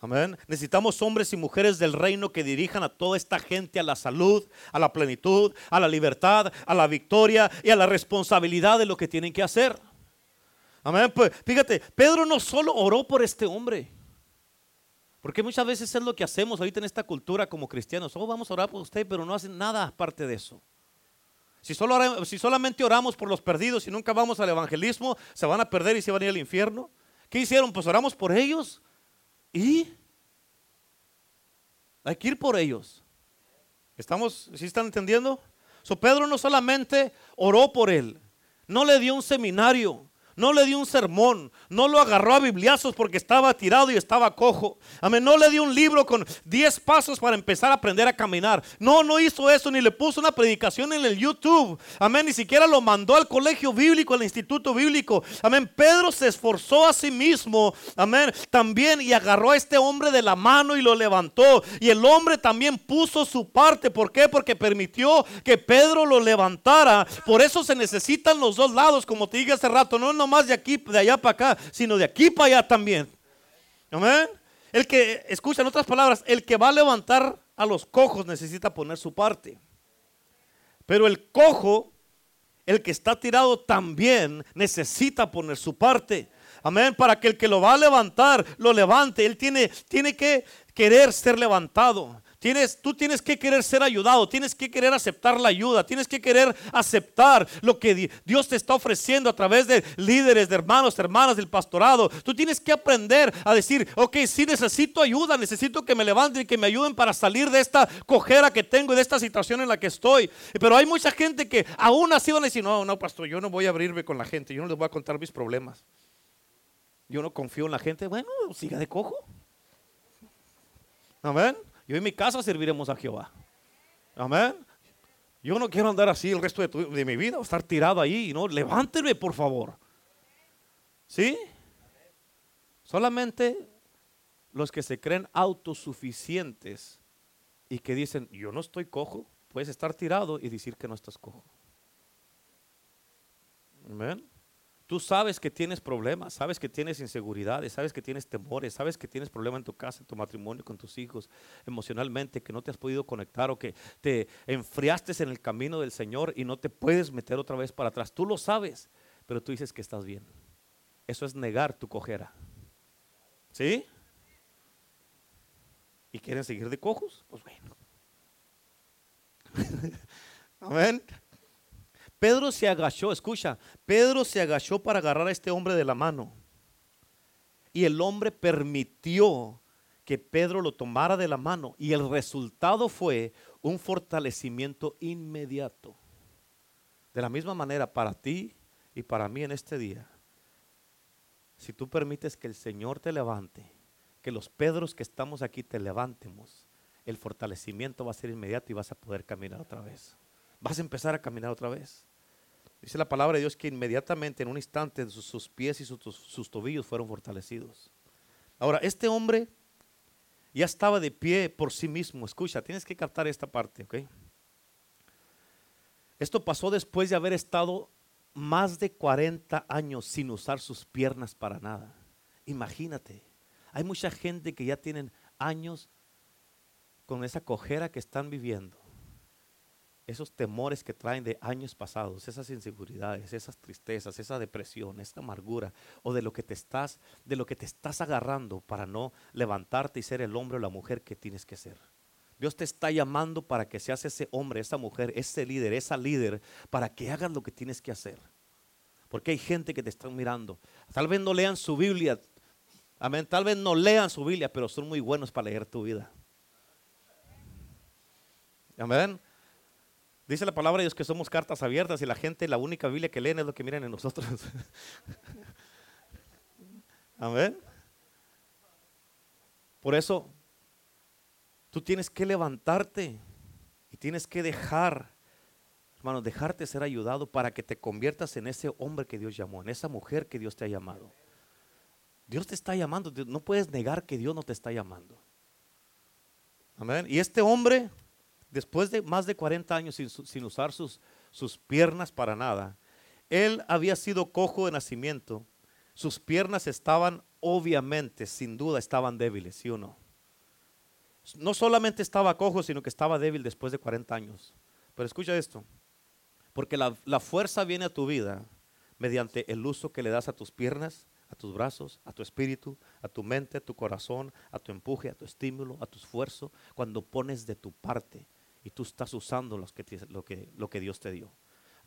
Amén. Necesitamos hombres y mujeres del reino que dirijan a toda esta gente a la salud, a la plenitud, a la libertad, a la victoria y a la responsabilidad de lo que tienen que hacer. Amén. Pues fíjate, Pedro no solo oró por este hombre. Porque muchas veces es lo que hacemos ahorita en esta cultura como cristianos. Oh, vamos a orar por usted, pero no hacen nada aparte de eso. Si, solo si solamente oramos por los perdidos y nunca vamos al evangelismo, se van a perder y se van a ir al infierno. ¿Qué hicieron? Pues oramos por ellos. ¿Y? Hay que ir por ellos. ¿Estamos? ¿Sí están entendiendo? So Pedro no solamente oró por él, no le dio un seminario, no le dio un sermón, no lo agarró a bibliazos porque estaba tirado y estaba cojo. Amén, no le dio un libro con 10 pasos para empezar a aprender a caminar. No, no hizo eso, ni le puso una predicación en el YouTube. Amén, ni siquiera lo mandó al colegio bíblico, al instituto bíblico. Amén, Pedro se esforzó a sí mismo. Amén, también y agarró a este hombre de la mano y lo levantó. Y el hombre también puso su parte. ¿Por qué? Porque permitió que Pedro lo levantara. Por eso se necesitan los dos lados, como te dije hace rato. No, no más de aquí, de allá para acá, sino de aquí para allá también. Amén. El que, escucha en otras palabras, el que va a levantar a los cojos necesita poner su parte. Pero el cojo, el que está tirado también necesita poner su parte. Amén. Para que el que lo va a levantar, lo levante. Él tiene, tiene que querer ser levantado. Tienes, tú tienes que querer ser ayudado, tienes que querer aceptar la ayuda, tienes que querer aceptar lo que Dios te está ofreciendo a través de líderes, de hermanos, hermanas del pastorado. Tú tienes que aprender a decir, ok, sí necesito ayuda, necesito que me levanten y que me ayuden para salir de esta cojera que tengo y de esta situación en la que estoy. Pero hay mucha gente que aún así van a decir, no, no, pastor, yo no voy a abrirme con la gente, yo no les voy a contar mis problemas. Yo no confío en la gente. Bueno, siga de cojo. Amén. Yo en mi casa serviremos a Jehová. Amén. Yo no quiero andar así el resto de, mi vida, estar tirado ahí. No, levánteme, por favor. ¿Sí? Solamente los que se creen autosuficientes y que dicen, yo no estoy cojo, puedes estar tirado y decir que no estás cojo. Amén. Tú sabes que tienes problemas, sabes que tienes inseguridades, sabes que tienes temores, sabes que tienes problemas en tu casa, en tu matrimonio, con tus hijos, emocionalmente, que no te has podido conectar o que te enfriaste en el camino del Señor y no te puedes meter otra vez para atrás. Tú lo sabes, pero tú dices que estás bien. Eso es negar tu cojera. ¿Sí? ¿Y quieren seguir de cojos? Pues bueno. Amén. Pedro se agachó, escucha, Pedro se agachó para agarrar a este hombre de la mano. Y el hombre permitió que Pedro lo tomara de la mano. Y el resultado fue un fortalecimiento inmediato. De la misma manera, para ti y para mí en este día, si tú permites que el Señor te levante, que los Pedros que estamos aquí te levantemos, el fortalecimiento va a ser inmediato y vas a poder caminar otra vez. Vas a empezar a caminar otra vez. Dice la palabra de Dios que inmediatamente, en un instante, sus, pies y sus, sus tobillos fueron fortalecidos. Ahora, este hombre ya estaba de pie por sí mismo. Escucha, tienes que captar esta parte, ¿ok? Esto pasó después de haber estado más de 40 años sin usar sus piernas para nada. Imagínate, hay mucha gente que ya tienen años con esa cojera que están viviendo, esos temores que traen de años pasados, esas inseguridades, esas tristezas, esa depresión, esa amargura, o de lo que te estás, de lo que te estás agarrando para no levantarte y ser el hombre o la mujer que tienes que ser. Dios te está llamando para que seas ese hombre, esa mujer, ese líder, esa líder, para que hagas lo que tienes que hacer. Porque hay gente que te está mirando. Tal vez no lean su Biblia. Amén. Tal vez no lean su Biblia, pero son muy buenos para leer tu vida. Amén. Dice la palabra de Dios que somos cartas abiertas y la gente, la única Biblia que leen es lo que miran en nosotros. Amén. Por eso, tú tienes que levantarte y tienes que dejar, hermano, dejarte ser ayudado para que te conviertas en ese hombre que Dios llamó, en esa mujer que Dios te ha llamado. Dios te está llamando, no puedes negar que Dios no te está llamando. Amén. Y este hombre después de más de 40 años sin, usar sus, sus piernas para nada, él había sido cojo de nacimiento. Sus piernas estaban, obviamente, sin duda, estaban débiles, ¿sí o no? No solamente estaba cojo, sino que estaba débil después de 40 años. Pero escucha esto, porque la, la fuerza viene a tu vida mediante el uso que le das a tus piernas, a tus brazos, a tu espíritu, a tu mente, a tu corazón, a tu empuje, a tu estímulo, a tu esfuerzo, cuando pones de tu parte y tú estás usando los que, lo, que, lo que Dios te dio.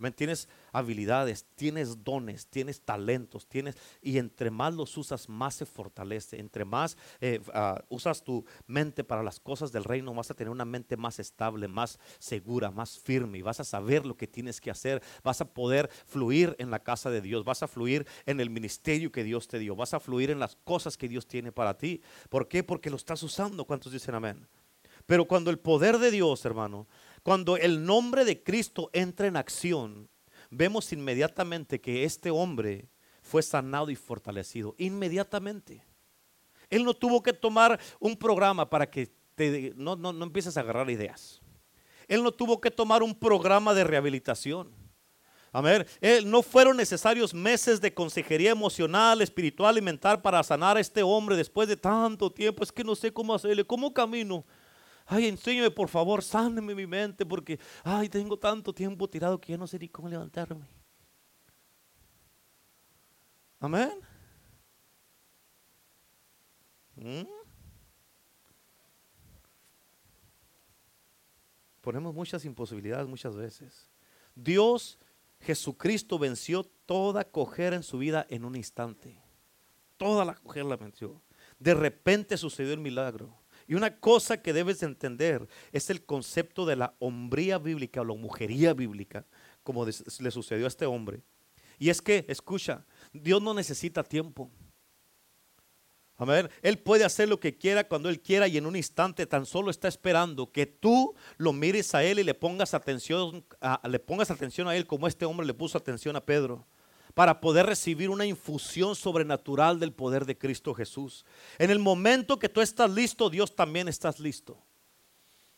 Tienes habilidades, tienes dones, tienes talentos, tienes y entre más los usas, más se fortalece. Entre más eh, ah, usas tu mente para las cosas del reino, vas a tener una mente más estable, más segura, más firme y vas a saber lo que tienes que hacer. Vas a poder fluir en la casa de Dios, vas a fluir en el ministerio que Dios te dio, vas a fluir en las cosas que Dios tiene para ti. ¿Por qué? Porque lo estás usando. ¿Cuántos dicen amén? Pero cuando el poder de Dios, hermano, cuando el nombre de Cristo entra en acción, vemos inmediatamente que este hombre fue sanado y fortalecido. Inmediatamente. Él no tuvo que tomar un programa para que te, no, no, no empieces a agarrar ideas. Él no tuvo que tomar un programa de rehabilitación. A ver, no fueron necesarios meses de consejería emocional, espiritual y mental para sanar a este hombre después de tanto tiempo. Es que no sé cómo hacerle, cómo camino. Ay, enséñame por favor, sáneme mi mente porque, ay, tengo tanto tiempo tirado que ya no sé ni cómo levantarme. Amén. ¿Mm? Ponemos muchas imposibilidades muchas veces. Dios, Jesucristo venció toda cojera en su vida en un instante. Toda la cojera la venció. De repente sucedió el milagro. Y una cosa que debes entender es el concepto de la hombría bíblica o la mujería bíblica, como le sucedió a este hombre. Y es que, escucha, Dios no necesita tiempo. ver, Él puede hacer lo que quiera cuando Él quiera y en un instante tan solo está esperando que tú lo mires a Él y le pongas atención le pongas atención a Él como este hombre le puso atención a Pedro para poder recibir una infusión sobrenatural del poder de Cristo Jesús. En el momento que tú estás listo, Dios también estás listo.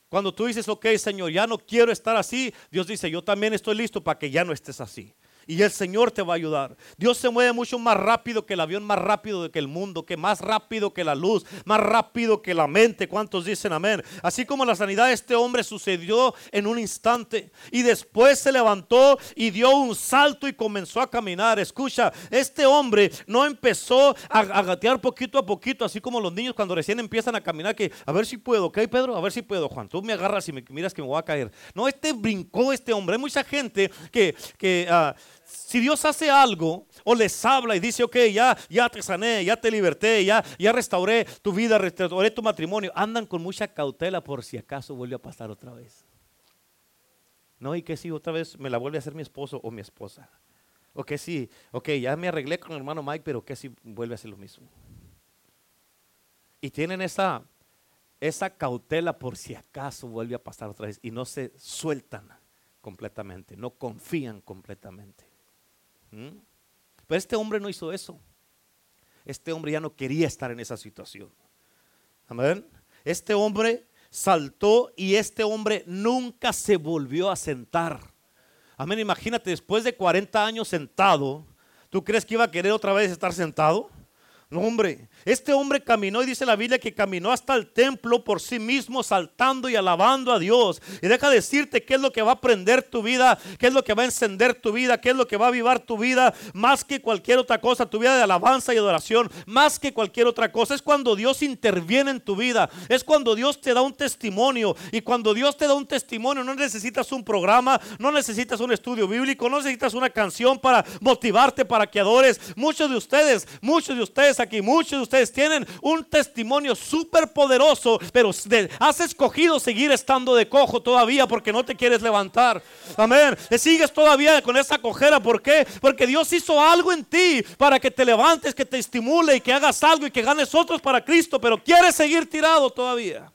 Cuando tú dices, ok, Señor, ya no quiero estar así, Dios dice, yo también estoy listo para que ya no estés así. Y el Señor te va a ayudar. Dios se mueve mucho más rápido que el avión, más rápido que el mundo, que más rápido que la luz, más rápido que la mente. ¿Cuántos dicen amén? Así como la sanidad de este hombre sucedió en un instante y después se levantó y dio un salto y comenzó a caminar. Escucha, este hombre no empezó a, gatear poquito a poquito, así como los niños cuando recién empiezan a caminar, que a ver si puedo, ¿ok, Pedro? A ver si puedo, Juan. Tú me agarras y me miras que me voy a caer. No, este brincó este hombre. Hay mucha gente que, que uh, si Dios hace algo o les habla y dice, ok, ya, ya te sané, ya te liberté, ya, ya restauré tu vida, restauré tu matrimonio, andan con mucha cautela por si acaso vuelve a pasar otra vez. No, y que si otra vez me la vuelve a hacer mi esposo o mi esposa. O que si, ok, ya me arreglé con el hermano Mike, pero que si vuelve a hacer lo mismo. Y tienen esa, esa cautela por si acaso vuelve a pasar otra vez y no se sueltan completamente, no confían completamente. ¿Mm? Pero este hombre no hizo eso. Este hombre ya no quería estar en esa situación. Amén. Este hombre saltó y este hombre nunca se volvió a sentar. Amén. Imagínate, después de 40 años sentado, ¿tú crees que iba a querer otra vez estar sentado? Hombre, este hombre caminó y dice la Biblia que caminó hasta el templo por sí mismo, saltando y alabando a Dios. Y deja decirte qué es lo que va a prender tu vida, qué es lo que va a encender tu vida, qué es lo que va a avivar tu vida, más que cualquier otra cosa, tu vida de alabanza y adoración, más que cualquier otra cosa. Es cuando Dios interviene en tu vida, es cuando Dios te da un testimonio. Y cuando Dios te da un testimonio, no necesitas un programa, no necesitas un estudio bíblico, no necesitas una canción para motivarte para que adores. Muchos de ustedes, muchos de ustedes aquí, muchos de ustedes tienen un testimonio súper poderoso, pero has escogido seguir estando de cojo todavía porque no te quieres levantar. Amén. Te sigues todavía con esa cojera. ¿Por qué? Porque Dios hizo algo en ti para que te levantes, que te estimule y que hagas algo y que ganes otros para Cristo, pero quieres seguir tirado todavía.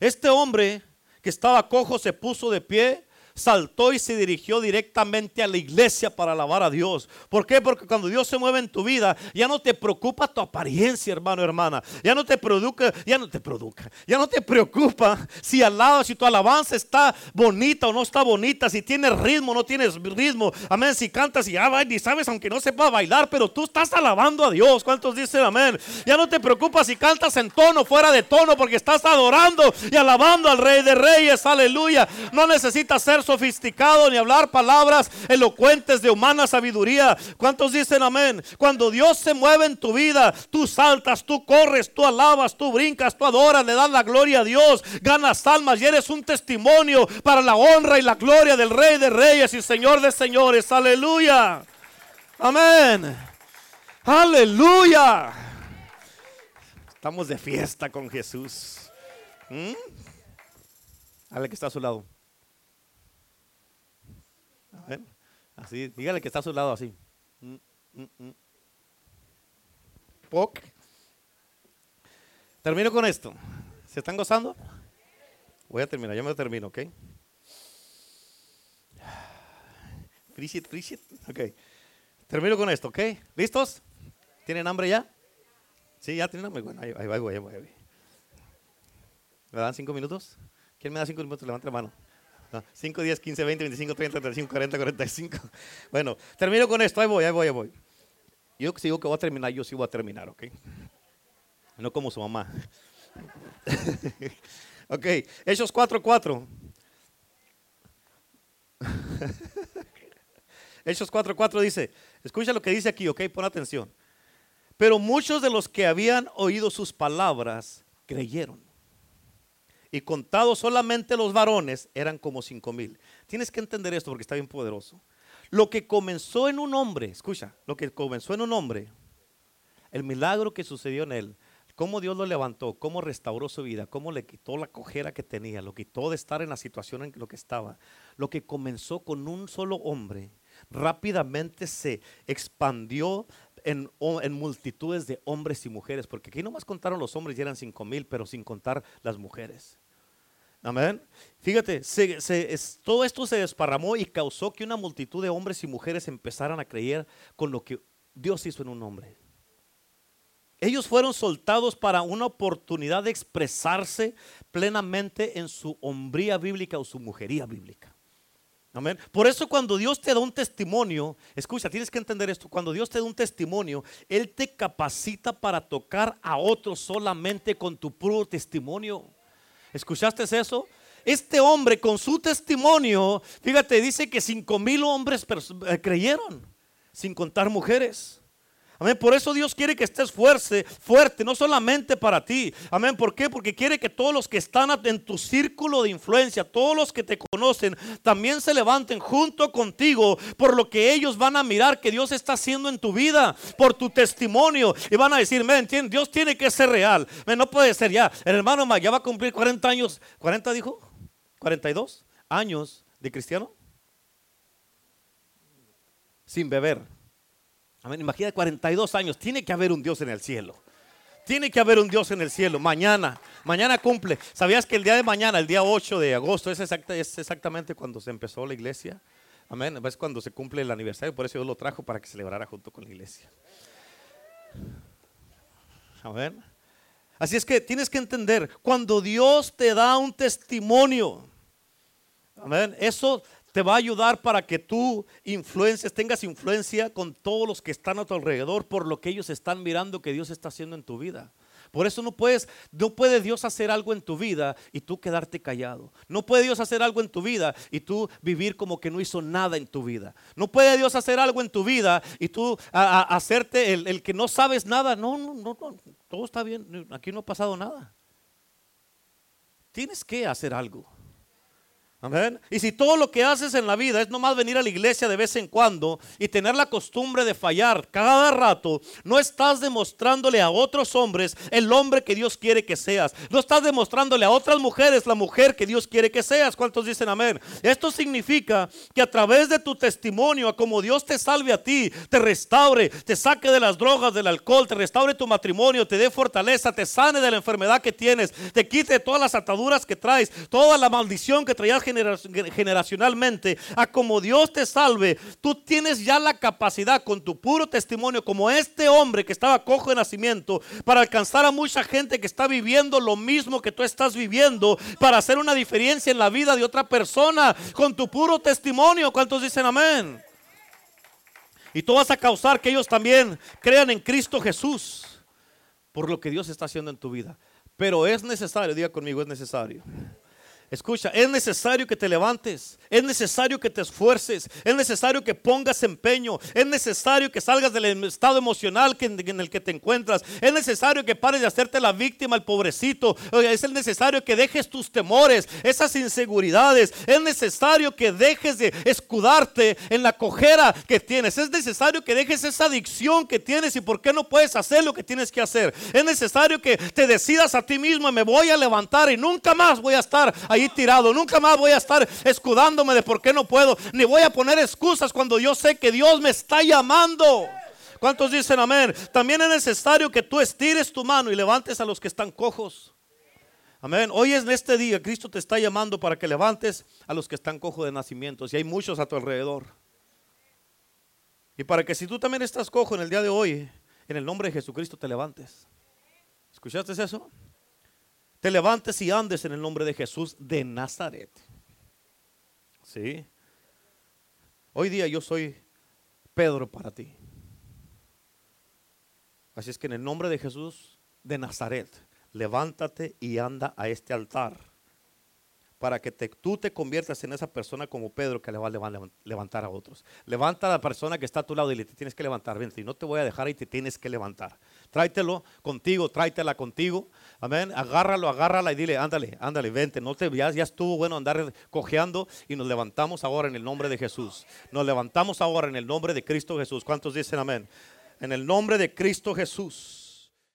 Este hombre que estaba cojo se puso de pie saltó y se dirigió directamente a la iglesia para alabar a Dios. ¿Por qué? Porque cuando Dios se mueve en tu vida, ya no te preocupa tu apariencia, hermano, hermana. Ya no te produce, ya no te produce, ya no te preocupa si al lado, si tu alabanza está bonita o no está bonita, si tienes ritmo o no tienes ritmo. Amén. Si cantas y va, y sabes, aunque no sepa bailar, pero tú estás alabando a Dios. ¿Cuántos dicen amén? Ya no te preocupa si cantas en tono, fuera de tono, porque estás adorando y alabando al Rey de Reyes. Aleluya. No necesitas ser sofisticado ni hablar palabras elocuentes de humana sabiduría. ¿Cuántos dicen amén? Cuando Dios se mueve en tu vida, tú saltas, tú corres, tú alabas, tú brincas, tú adoras, le das la gloria a Dios, ganas almas y eres un testimonio para la honra y la gloria del Rey de Reyes y Señor de Señores. Aleluya. Amén. Aleluya. Estamos de fiesta con Jesús. ¿Mm? Ale que está a su lado. Así, dígale que está a su lado así. Mm, mm, mm. Poc. Termino con esto. ¿Se están gozando? Voy a terminar, ya me termino, ¿ok? Free it, Ok. Termino con esto, ¿ok? ¿Listos? ¿Tienen hambre ya? Sí, ya tienen hambre. Bueno, ahí, ahí, voy, ahí voy, ¿Me dan cinco minutos? ¿Quién me da cinco minutos? Levante la mano. 5, 10, 15, 20, 25, 30, 35, 40, 45. Bueno, termino con esto. Ahí voy, ahí voy, ahí voy. Yo si digo que voy a terminar, yo sí voy a terminar, ¿ok? No como su mamá. ok, Hechos 4, 4. Hechos 4, 4 dice, escucha lo que dice aquí, ok, pon atención. Pero muchos de los que habían oído sus palabras creyeron y contados solamente los varones eran como cinco mil. Tienes que entender esto porque está bien poderoso. Lo que comenzó en un hombre, escucha, lo que comenzó en un hombre, el milagro que sucedió en él, cómo Dios lo levantó, cómo restauró su vida, cómo le quitó la cojera que tenía, lo quitó de estar en la situación en lo que estaba. Lo que comenzó con un solo hombre, rápidamente se expandió en, multitudes de hombres y mujeres, porque aquí nomás contaron los hombres y eran cinco mil, pero sin contar las mujeres. Amén. Fíjate, todo esto se desparramó y causó que una multitud de hombres y mujeres empezaran a creer con lo que Dios hizo en un hombre. Ellos fueron soltados para una oportunidad de expresarse plenamente en su hombría bíblica o su mujería bíblica. Amén. Por eso cuando Dios te da un testimonio, escucha, tienes que entender esto, cuando Dios te da un testimonio, Él te capacita para tocar a otros solamente con tu puro testimonio. ¿Escuchaste eso? Este hombre con su testimonio, fíjate, dice que cinco mil hombres eh, creyeron, sin contar mujeres. Amén. Por eso Dios quiere que estés fuerte, fuerte, no solamente para ti. Amén. ¿Por qué? Porque quiere que todos los que están en tu círculo de influencia, todos los que te conocen, también se levanten junto contigo por lo que ellos van a mirar que Dios está haciendo en tu vida, por tu testimonio. Y van a decir, men, Dios tiene que ser real. no puede ser ya. El hermano ya va a cumplir 40 años. ¿40 dijo? ¿42 años de cristiano? Sin beber. Amén. Imagina 42 años. Tiene que haber un Dios en el cielo. Tiene que haber un Dios en el cielo. Mañana, mañana cumple. ¿Sabías que el día de mañana, el día 8 de agosto, es, exactamente cuando se empezó la iglesia? Amén. Es cuando se cumple el aniversario. Por eso Dios lo trajo para que celebrara junto con la iglesia. Amén. Así es que tienes que entender, cuando Dios te da un testimonio, amén, eso te va a ayudar para que tú influencies, tengas influencia con todos los que están a tu alrededor por lo que ellos están mirando que Dios está haciendo en tu vida. Por eso no puedes, no puede Dios hacer algo en tu vida y tú quedarte callado. No puede Dios hacer algo en tu vida y tú vivir como que no hizo nada en tu vida. No puede Dios hacer algo en tu vida y tú hacerte el, el, que no sabes nada. No, no, no, no, todo está bien. Aquí no ha pasado nada. Tienes que hacer algo. Y si todo lo que haces en la vida es nomás venir a la iglesia de vez en cuando y tener la costumbre de fallar cada rato, no estás demostrándole a otros hombres el hombre que Dios quiere que seas. No estás demostrándole a otras mujeres la mujer que Dios quiere que seas. ¿Cuántos dicen amén? Esto significa que a través de tu testimonio, a como Dios te salve a ti, te restaure, te saque de las drogas, del alcohol, te restaure tu matrimonio, te dé fortaleza, te sane de la enfermedad que tienes, te quite todas las ataduras que traes, toda la maldición que traías generacionalmente, a como Dios te salve, tú tienes ya la capacidad con tu puro testimonio, como este hombre que estaba cojo de nacimiento, para alcanzar a mucha gente que está viviendo lo mismo que tú estás viviendo, para hacer una diferencia en la vida de otra persona, con tu puro testimonio. ¿Cuántos dicen amén? Y tú vas a causar que ellos también crean en Cristo Jesús por lo que Dios está haciendo en tu vida. Pero es necesario, diga conmigo, es necesario Escucha, es necesario que te levantes, es necesario que te esfuerces, es necesario que pongas empeño, es necesario que salgas del estado emocional en el que te encuentras, es necesario que pares de hacerte la víctima, el pobrecito, es necesario que dejes tus temores, esas inseguridades, es necesario que dejes de escudarte en la cojera que tienes, es necesario que dejes esa adicción que tienes y por qué no puedes hacer lo que tienes que hacer, es necesario que te decidas a ti mismo, me voy a levantar y nunca más voy a estar tirado. Nunca más voy a estar escudándome de por qué no puedo. Ni voy a poner excusas cuando yo sé que Dios me está llamando. ¿Cuántos dicen amén? También es necesario que tú estires tu mano y levantes a los que están cojos. Amén. Hoy es en este día, Cristo te está llamando para que levantes a los que están cojos de nacimiento. Y hay muchos a tu alrededor. Y para que si tú también estás cojo en el día de hoy, en el nombre de Jesucristo te levantes. ¿Escuchaste eso? Te levantes y andes en el nombre de Jesús de Nazaret. ¿Sí? Hoy día yo soy Pedro para ti. Así es que en el nombre de Jesús de Nazaret, levántate y anda a este altar para que tú te conviertas en esa persona como Pedro que le va a levantar a otros. Levanta a la persona que está a tu lado y le tienes que levantar. Ven, y no te voy a dejar y te tienes que levantar. Tráetelo contigo, tráetela contigo. Amén. Agárralo, agárrala y dile, ándale, ándale, vente. No te ya, ya estuvo bueno andar cojeando y nos levantamos ahora en el nombre de Jesús. Nos levantamos ahora en el nombre de Cristo Jesús. ¿Cuántos dicen amén? En el nombre de Cristo Jesús.